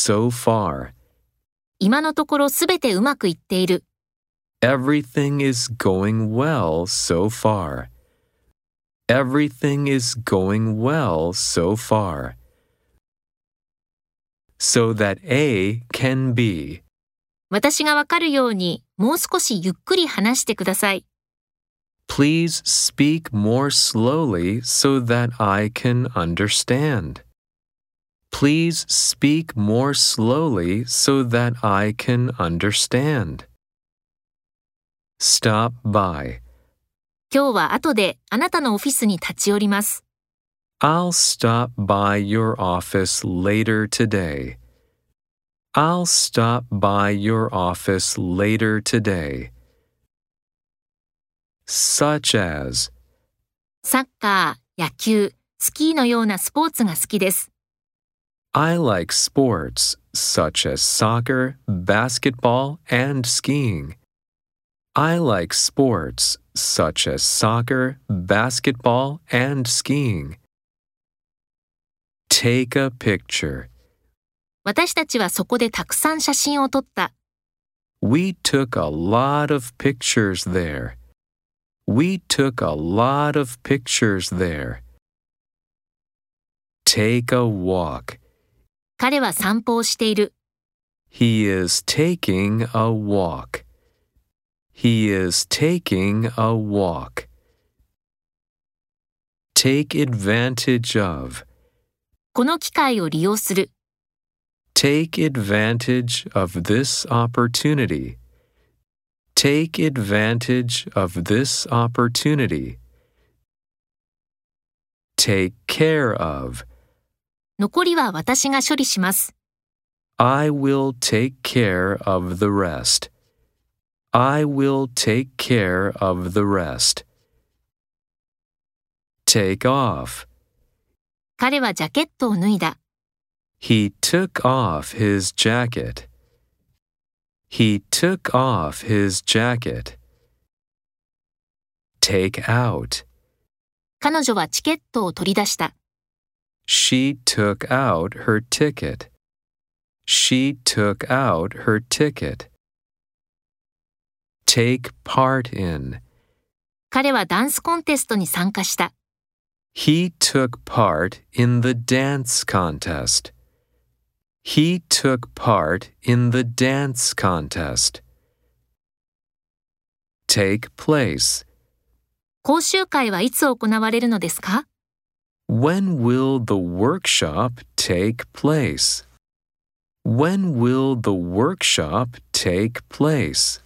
so far. 今のところすべてうまくいっている。Everything is going well so far. Everything is going well so far. So that A can be. 私がわかるようにもう少しゆっくり話してください。Please speak more slowly so that I can understand. Please speak more slowly so that I can understand. Stop by. 今日は後であなたのオフィスに立ち寄ります。I'll stop by your office later today. I'll stop by your office later today. Such as サッカー、野球、スキーのようなスポーツが好きです。I like sports such as soccer, basketball, and skiing. I like sports such as soccer, basketball, and skiing. Take a picture. 私たちはそこでたくさん写真を撮った。 We took a lot of pictures there. We took a lot of pictures there. Take a walk. 彼は散歩をしている。He is taking a walk. He is taking a walk. Take advantage of. この機会を利用する。Take advantage of this opportunity. Take advantage of this opportunity. Take care of. 残りは私が処理します。I will take care of the rest. I will take care of the rest. Take off. 彼はジャケットを脱いだ。He took off his jacket. He took off his jacket. Take out. 彼女はチケットを取り出した。She took out her ticket. She took out her ticket. Take part in. 彼はダンスコンテストに参加した。 He took part in the dance contest. He took part in the dance contest. Take place. 講習会はいつ行われるのですか when will the workshop take place? When will the workshop take place?